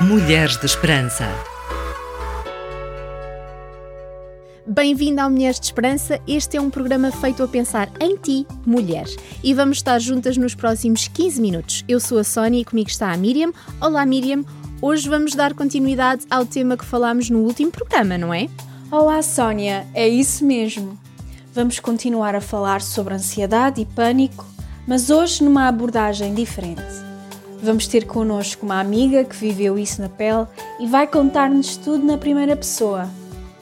Mulheres de Esperança. Bem-vinda ao Mulheres de Esperança. Este é um programa feito a pensar em ti, mulher. E vamos estar juntas nos próximos 15 minutos. Eu sou a Sónia e comigo está a Miriam. Olá, Miriam. Hoje vamos dar continuidade ao tema que falámos no último programa, não é? Olá, Sónia. É isso mesmo. Vamos continuar a falar sobre ansiedade e pânico, mas hoje numa abordagem diferente. Vamos ter connosco uma amiga que viveu isso na pele e vai contar-nos tudo na primeira pessoa.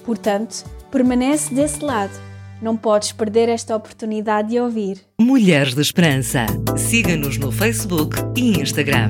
Portanto, permanece desse lado. Não podes perder esta oportunidade de ouvir. Mulheres de Esperança. Siga-nos no Facebook e Instagram.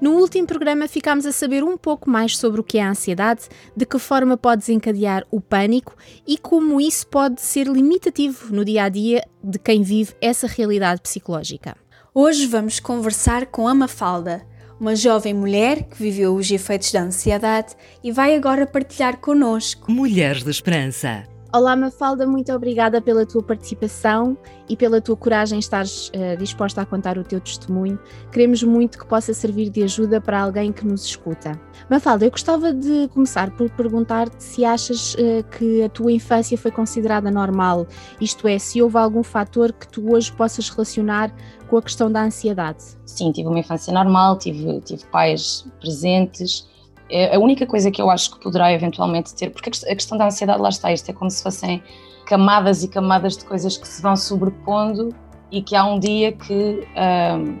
No último programa ficámos a saber um pouco mais sobre o que é a ansiedade, de que forma pode desencadear o pânico e como isso pode ser limitativo no dia a dia de quem vive essa realidade psicológica. Hoje vamos conversar com a Mafalda, uma jovem mulher que viveu os efeitos da ansiedade e vai agora partilhar connosco. Mulheres de Esperança. Olá, Mafalda, muito obrigada pela tua participação e pela tua coragem em estares uh, disposta a contar o teu testemunho. Queremos muito que possa servir de ajuda para alguém que nos escuta. Mafalda, eu gostava de começar por perguntar-te se achas uh, que a tua infância foi considerada normal, isto é, se houve algum fator que tu hoje possas relacionar com a questão da ansiedade. Sim, tive uma infância normal, tive, tive pais presentes é a única coisa que eu acho que poderá eventualmente ter, porque a questão da ansiedade lá está, isto é como se fossem camadas e camadas de coisas que se vão sobrepondo e que há um dia que um,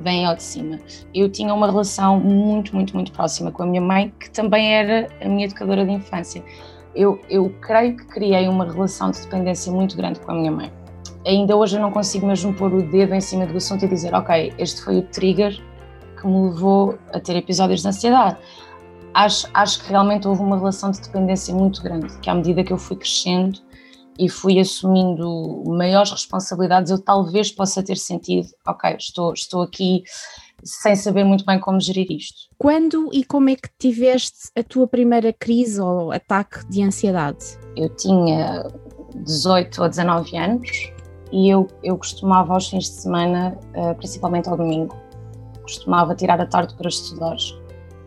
vem ao de cima. Eu tinha uma relação muito, muito, muito próxima com a minha mãe, que também era a minha educadora de infância. Eu, eu creio que criei uma relação de dependência muito grande com a minha mãe. Ainda hoje eu não consigo mesmo pôr o dedo em cima do assunto e dizer, ok, este foi o trigger que me levou a ter episódios de ansiedade. Acho, acho que realmente houve uma relação de dependência muito grande, que à medida que eu fui crescendo e fui assumindo maiores responsabilidades, eu talvez possa ter sentido, ok, estou, estou aqui sem saber muito bem como gerir isto. Quando e como é que tiveste a tua primeira crise ou ataque de ansiedade? Eu tinha 18 ou 19 anos e eu, eu costumava aos fins de semana, eh, principalmente ao domingo, costumava tirar a tarde para estudar.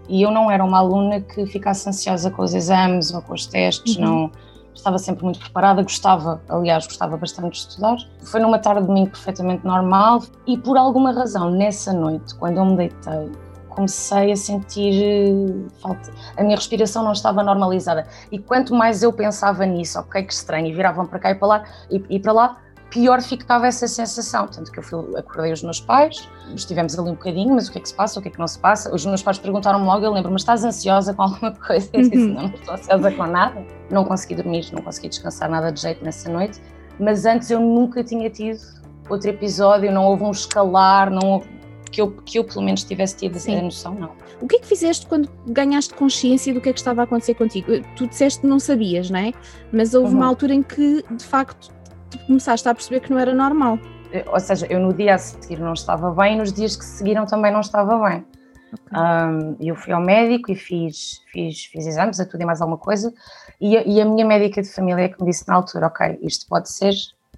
E eu não era uma aluna que ficasse ansiosa com os exames ou com os testes, uhum. não estava sempre muito preparada, gostava, aliás, gostava bastante de estudar. Foi numa tarde de domingo perfeitamente normal e por alguma razão, nessa noite, quando eu me deitei, comecei a sentir eh, falta, a minha respiração não estava normalizada. E quanto mais eu pensava nisso, ok, que estranho, e viravam para cá e para lá, e, e para lá, pior ficava essa sensação. Tanto que eu fui, acordei os meus pais, estivemos ali um bocadinho, mas o que é que se passa, o que é que não se passa? Os meus pais perguntaram-me logo, eu lembro, mas estás ansiosa com alguma coisa? Eu disse, uhum. não, não estou ansiosa com nada. Não consegui dormir, não consegui descansar nada de jeito nessa noite, mas antes eu nunca tinha tido outro episódio, não houve um escalar, não houve que eu, que eu pelo menos tivesse tido Sim. a noção, não. O que é que fizeste quando ganhaste consciência do que é que estava a acontecer contigo? Tu disseste que não sabias, não é? Mas houve uhum. uma altura em que, de facto, começaste a perceber que não era normal. Ou seja, eu no dia a seguir não estava bem, nos dias que seguiram também não estava bem. Okay. Um, eu fui ao médico e fiz, fiz, fiz exames, a tudo e mais alguma coisa, e a, e a minha médica de família é que me disse na altura: Ok, isto pode ser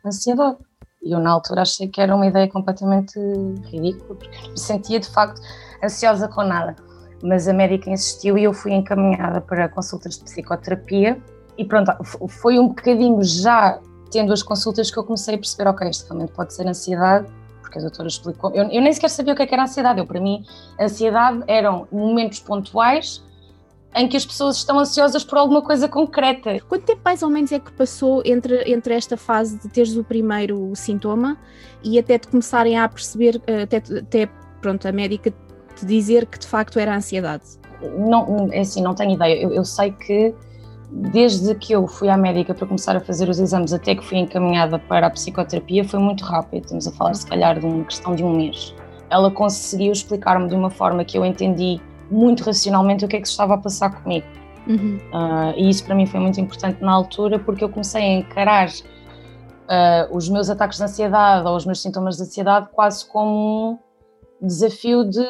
ansiedade. E eu, na altura, achei que era uma ideia completamente ridícula, porque me sentia de facto ansiosa com nada. Mas a médica insistiu e eu fui encaminhada para consultas de psicoterapia. E pronto, foi um bocadinho já tendo as consultas que eu comecei a perceber, ok, isto realmente pode ser ansiedade, porque a doutora explicou. Eu, eu nem sequer sabia o que, é que era ansiedade. Eu, para mim, ansiedade eram momentos pontuais em que as pessoas estão ansiosas por alguma coisa concreta. Quanto tempo mais ou menos é que passou entre, entre esta fase de teres o primeiro sintoma e até te começarem a perceber, eh, até, até pronto, a médica te dizer que de facto era ansiedade? Não, é assim, não tenho ideia. Eu, eu sei que desde que eu fui à médica para começar a fazer os exames até que fui encaminhada para a psicoterapia foi muito rápido, estamos a falar se calhar de uma questão de um mês. Ela conseguiu explicar-me de uma forma que eu entendi muito racionalmente o que é que se estava a passar comigo. Uhum. Uh, e isso para mim foi muito importante na altura porque eu comecei a encarar uh, os meus ataques de ansiedade ou os meus sintomas de ansiedade quase como um desafio de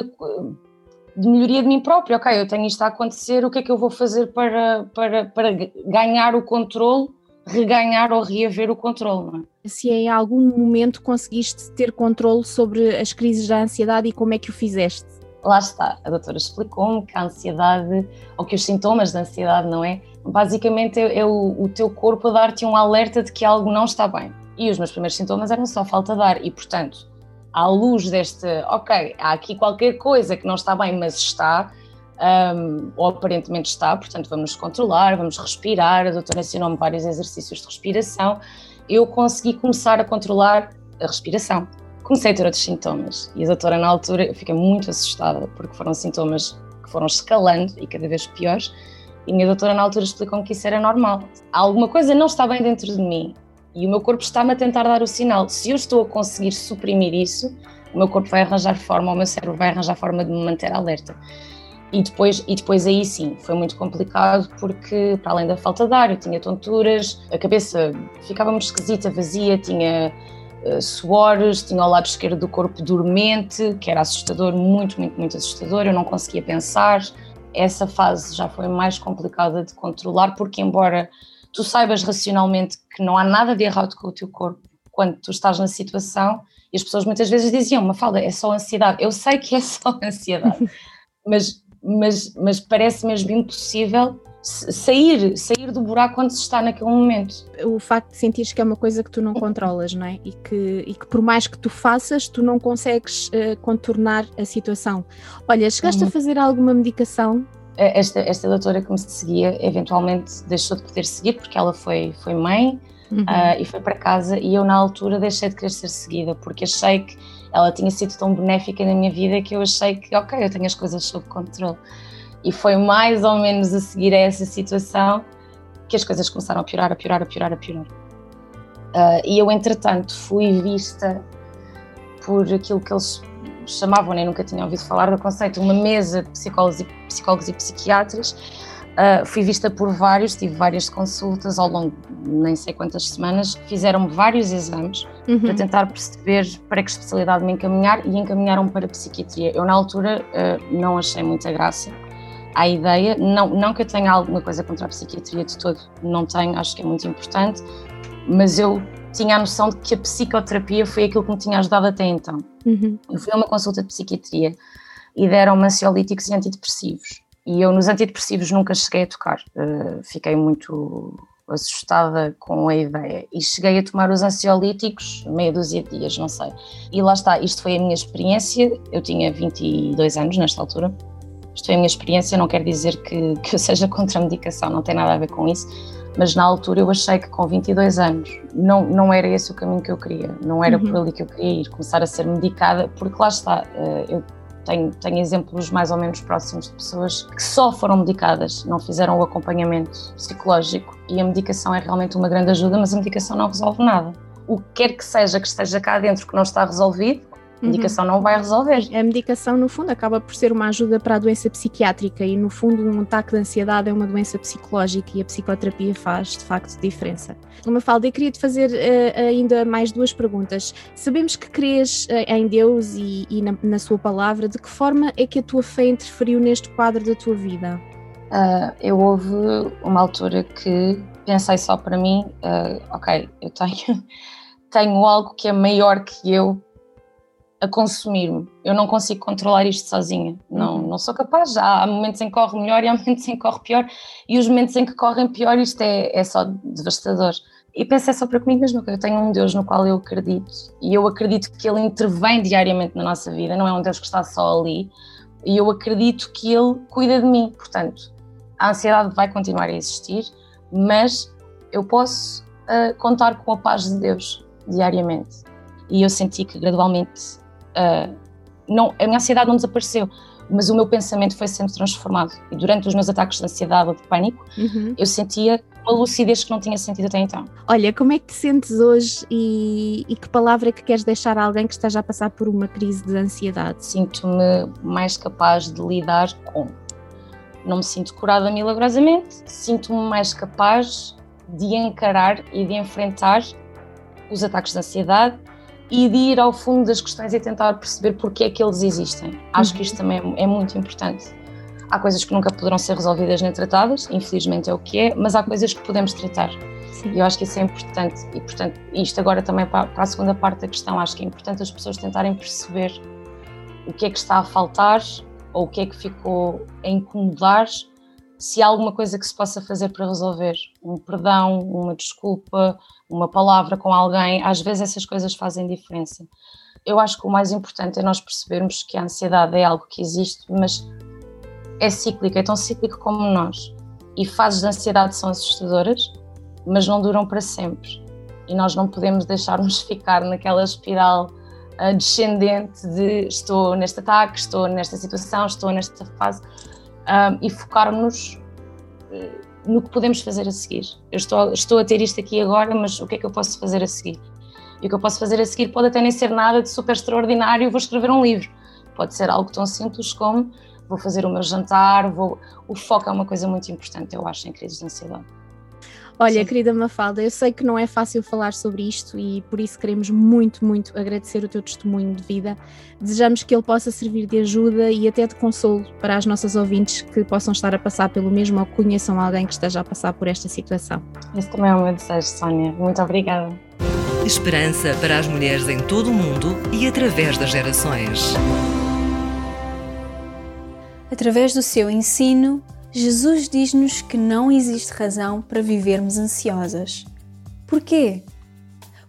de melhoria de mim própria. Ok, eu tenho isto a acontecer, o que é que eu vou fazer para, para, para ganhar o controle, reganhar ou reaver o controle? É? Se em algum momento conseguiste ter controle sobre as crises da ansiedade e como é que o fizeste? Lá está, a doutora explicou-me que a ansiedade, ou que os sintomas da ansiedade, não é? Basicamente é, é o, o teu corpo a dar-te um alerta de que algo não está bem. E os meus primeiros sintomas eram só falta de ar, e portanto, à luz deste, ok, há aqui qualquer coisa que não está bem, mas está, um, ou aparentemente está, portanto vamos controlar, vamos respirar. A doutora ensinou-me vários exercícios de respiração. Eu consegui começar a controlar a respiração. Comecei a ter outros sintomas e a doutora, na altura, eu fiquei muito assustada porque foram sintomas que foram escalando e cada vez piores. E a minha doutora, na altura, explicou-me que isso era normal. Alguma coisa não está bem dentro de mim e o meu corpo está-me a tentar dar o sinal. Se eu estou a conseguir suprimir isso, o meu corpo vai arranjar forma, o meu cérebro vai arranjar forma de me manter alerta. E depois, e depois aí sim, foi muito complicado porque, para além da falta de ar, eu tinha tonturas, a cabeça ficava muito esquisita, vazia, tinha uh, suores, tinha o lado esquerdo do corpo dormente, que era assustador, muito, muito, muito assustador, eu não conseguia pensar. Essa fase já foi mais complicada de controlar, porque embora tu saibas racionalmente que não há nada de errado com o teu corpo quando tu estás na situação, e as pessoas muitas vezes diziam, Mafalda, é só ansiedade. Eu sei que é só ansiedade, mas, mas, mas parece mesmo impossível sair, sair do buraco onde se está naquele momento. O facto de sentires que é uma coisa que tu não controlas, não é? E que, e que por mais que tu faças, tu não consegues uh, contornar a situação. Olha, chegaste uhum. a fazer alguma medicação esta, esta doutora que me seguia eventualmente deixou de poder seguir porque ela foi, foi mãe uhum. uh, e foi para casa e eu na altura deixei de querer ser seguida porque achei que ela tinha sido tão benéfica na minha vida que eu achei que ok, eu tenho as coisas sob controle e foi mais ou menos a seguir a essa situação que as coisas começaram a piorar, a piorar, a piorar, a piorar. Uh, e eu entretanto fui vista por aquilo que eles chamavam, nem nunca tinha ouvido falar do conceito, uma mesa de psicólogos e, psicólogos e psiquiatras. Uh, fui vista por vários, tive várias consultas ao longo de nem sei quantas semanas, fizeram-me vários exames uhum. para tentar perceber para que especialidade me encaminhar e encaminharam-me para a psiquiatria. Eu, na altura, uh, não achei muita graça à ideia, não, não que eu tenha alguma coisa contra a psiquiatria de todo, não tenho, acho que é muito importante, mas eu tinha a noção de que a psicoterapia foi aquilo que me tinha ajudado até então. Uhum. Eu fui a uma consulta de psiquiatria e deram-me ansiolíticos e antidepressivos. E eu nos antidepressivos nunca cheguei a tocar. Uh, fiquei muito assustada com a ideia e cheguei a tomar os ansiolíticos meia dúzia de dias, não sei. E lá está, isto foi a minha experiência. Eu tinha 22 anos nesta altura. Isto foi a minha experiência, não quer dizer que, que eu seja contra a medicação, não tem nada a ver com isso mas na altura eu achei que com 22 anos não, não era esse o caminho que eu queria, não era uhum. por ali que eu queria ir, começar a ser medicada, porque lá está, eh, eu tenho, tenho exemplos mais ou menos próximos de pessoas que só foram medicadas, não fizeram o acompanhamento psicológico e a medicação é realmente uma grande ajuda, mas a medicação não resolve nada. O que quer que seja que esteja cá dentro que não está resolvido, a medicação uhum. não vai resolver. A medicação, no fundo, acaba por ser uma ajuda para a doença psiquiátrica e, no fundo, um ataque de ansiedade é uma doença psicológica e a psicoterapia faz, de facto, diferença. Uma falda, eu queria te fazer uh, ainda mais duas perguntas. Sabemos que crês uh, em Deus e, e na, na, sua palavra. De que forma é que a tua fé interferiu neste quadro da tua vida? Uh, eu houve uma altura que pensei só para mim, ok, eu tenho, tenho algo que é maior que eu a consumir-me. Eu não consigo controlar isto sozinha. Não, uhum. não sou capaz. Há momentos em que corre melhor e há momentos em que corre pior. E os momentos em que correm pior, isto é, é só devastador. E pensei só para comigo mesmo que eu tenho um Deus no qual eu acredito. E eu acredito que Ele intervém diariamente na nossa vida. Não é um Deus que está só ali. E eu acredito que Ele cuida de mim. Portanto, a ansiedade vai continuar a existir, mas eu posso uh, contar com a paz de Deus diariamente. E eu senti que gradualmente uh, não, a minha ansiedade não desapareceu, mas o meu pensamento foi sendo transformado. E durante os meus ataques de ansiedade ou de pânico, uhum. eu sentia uma lucidez que não tinha sentido até então. Olha, como é que te sentes hoje e, e que palavra é que queres deixar a alguém que esteja a passar por uma crise de ansiedade? Sinto-me mais capaz de lidar com. Não me sinto curada milagrosamente, sinto-me mais capaz de encarar e de enfrentar os ataques de ansiedade e de ir ao fundo das questões e tentar perceber porque é que eles existem. Acho que isto também é muito importante. Há coisas que nunca poderão ser resolvidas nem tratadas, infelizmente é o que é, mas há coisas que podemos tratar. Sim. E eu acho que isso é importante. E, portanto, isto agora também para, para a segunda parte da questão, acho que é importante as pessoas tentarem perceber o que é que está a faltar ou o que é que ficou a incomodar, se há alguma coisa que se possa fazer para resolver. Um perdão, uma desculpa, uma palavra com alguém, às vezes essas coisas fazem diferença. Eu acho que o mais importante é nós percebermos que a ansiedade é algo que existe, mas é cíclico, é tão cíclico como nós. E fases de ansiedade são assustadoras, mas não duram para sempre. E nós não podemos deixar-nos ficar naquela espiral uh, descendente de estou neste ataque, estou nesta situação, estou nesta fase, uh, e focarmos uh, no que podemos fazer a seguir. Eu estou, estou a ter isto aqui agora, mas o que é que eu posso fazer a seguir? E o que eu posso fazer a seguir pode até nem ser nada de super extraordinário, vou escrever um livro. Pode ser algo tão simples como vou fazer o meu jantar, vou... o foco é uma coisa muito importante, eu acho, em crises de ansiedade. Olha, Sim. querida Mafalda, eu sei que não é fácil falar sobre isto e por isso queremos muito, muito agradecer o teu testemunho de vida. Desejamos que ele possa servir de ajuda e até de consolo para as nossas ouvintes que possam estar a passar pelo mesmo ou conheçam alguém que esteja a passar por esta situação. Esse também é o meu desejo, Sónia. Muito obrigada. Esperança para as mulheres em todo o mundo e através das gerações. Através do seu ensino, Jesus diz-nos que não existe razão para vivermos ansiosas. Porquê?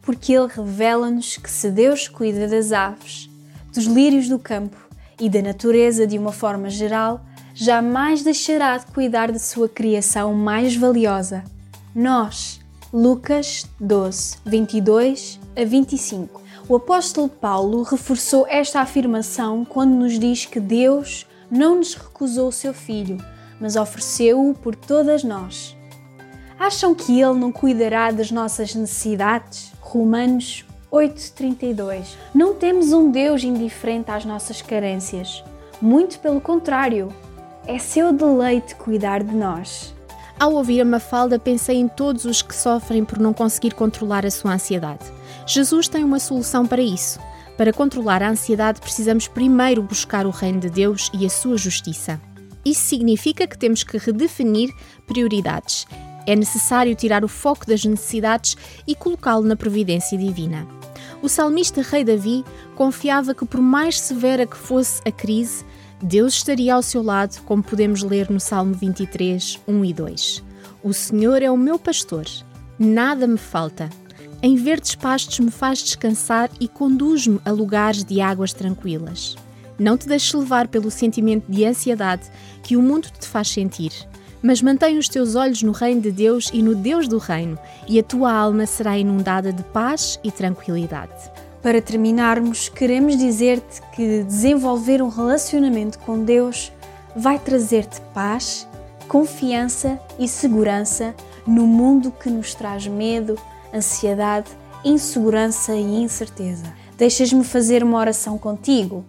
Porque Ele revela-nos que se Deus cuida das aves, dos lírios do campo e da natureza de uma forma geral, jamais deixará de cuidar de sua criação mais valiosa, nós. Lucas 12, 22 a 25. O apóstolo Paulo reforçou esta afirmação quando nos diz que Deus não nos recusou o seu filho mas ofereceu-o por todas nós. Acham que Ele não cuidará das nossas necessidades? Romanos 8,32 Não temos um Deus indiferente às nossas carências. Muito pelo contrário, é seu deleite cuidar de nós. Ao ouvir a Mafalda, pensei em todos os que sofrem por não conseguir controlar a sua ansiedade. Jesus tem uma solução para isso. Para controlar a ansiedade, precisamos primeiro buscar o reino de Deus e a sua justiça. Isso significa que temos que redefinir prioridades. É necessário tirar o foco das necessidades e colocá-lo na providência divina. O salmista Rei Davi confiava que, por mais severa que fosse a crise, Deus estaria ao seu lado, como podemos ler no Salmo 23, 1 e 2. O Senhor é o meu pastor, nada me falta. Em verdes pastos me faz descansar e conduz-me a lugares de águas tranquilas. Não te deixes levar pelo sentimento de ansiedade que o mundo te faz sentir, mas mantém os teus olhos no reino de Deus e no Deus do reino, e a tua alma será inundada de paz e tranquilidade. Para terminarmos, queremos dizer-te que desenvolver um relacionamento com Deus vai trazer-te paz, confiança e segurança no mundo que nos traz medo, ansiedade, insegurança e incerteza. Deixas-me fazer uma oração contigo?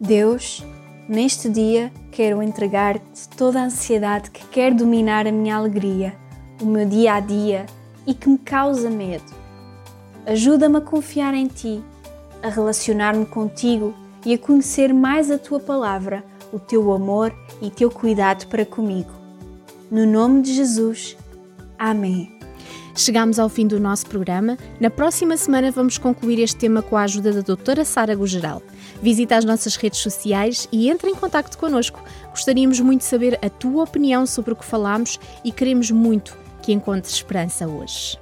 Deus, neste dia quero entregar-te toda a ansiedade que quer dominar a minha alegria, o meu dia a dia e que me causa medo. Ajuda-me a confiar em ti, a relacionar-me contigo e a conhecer mais a tua palavra, o teu amor e teu cuidado para comigo. No nome de Jesus. Amém. Chegamos ao fim do nosso programa. Na próxima semana vamos concluir este tema com a ajuda da doutora Sara Gugeral. Visita as nossas redes sociais e entre em contato connosco. Gostaríamos muito de saber a tua opinião sobre o que falamos e queremos muito que encontres esperança hoje.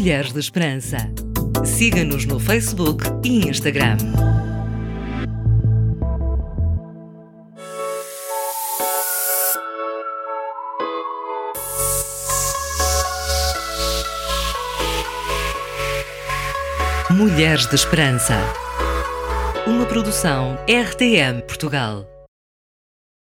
Mulheres de Esperança. Siga-nos no Facebook e Instagram. Mulheres de Esperança. Uma produção RTM Portugal.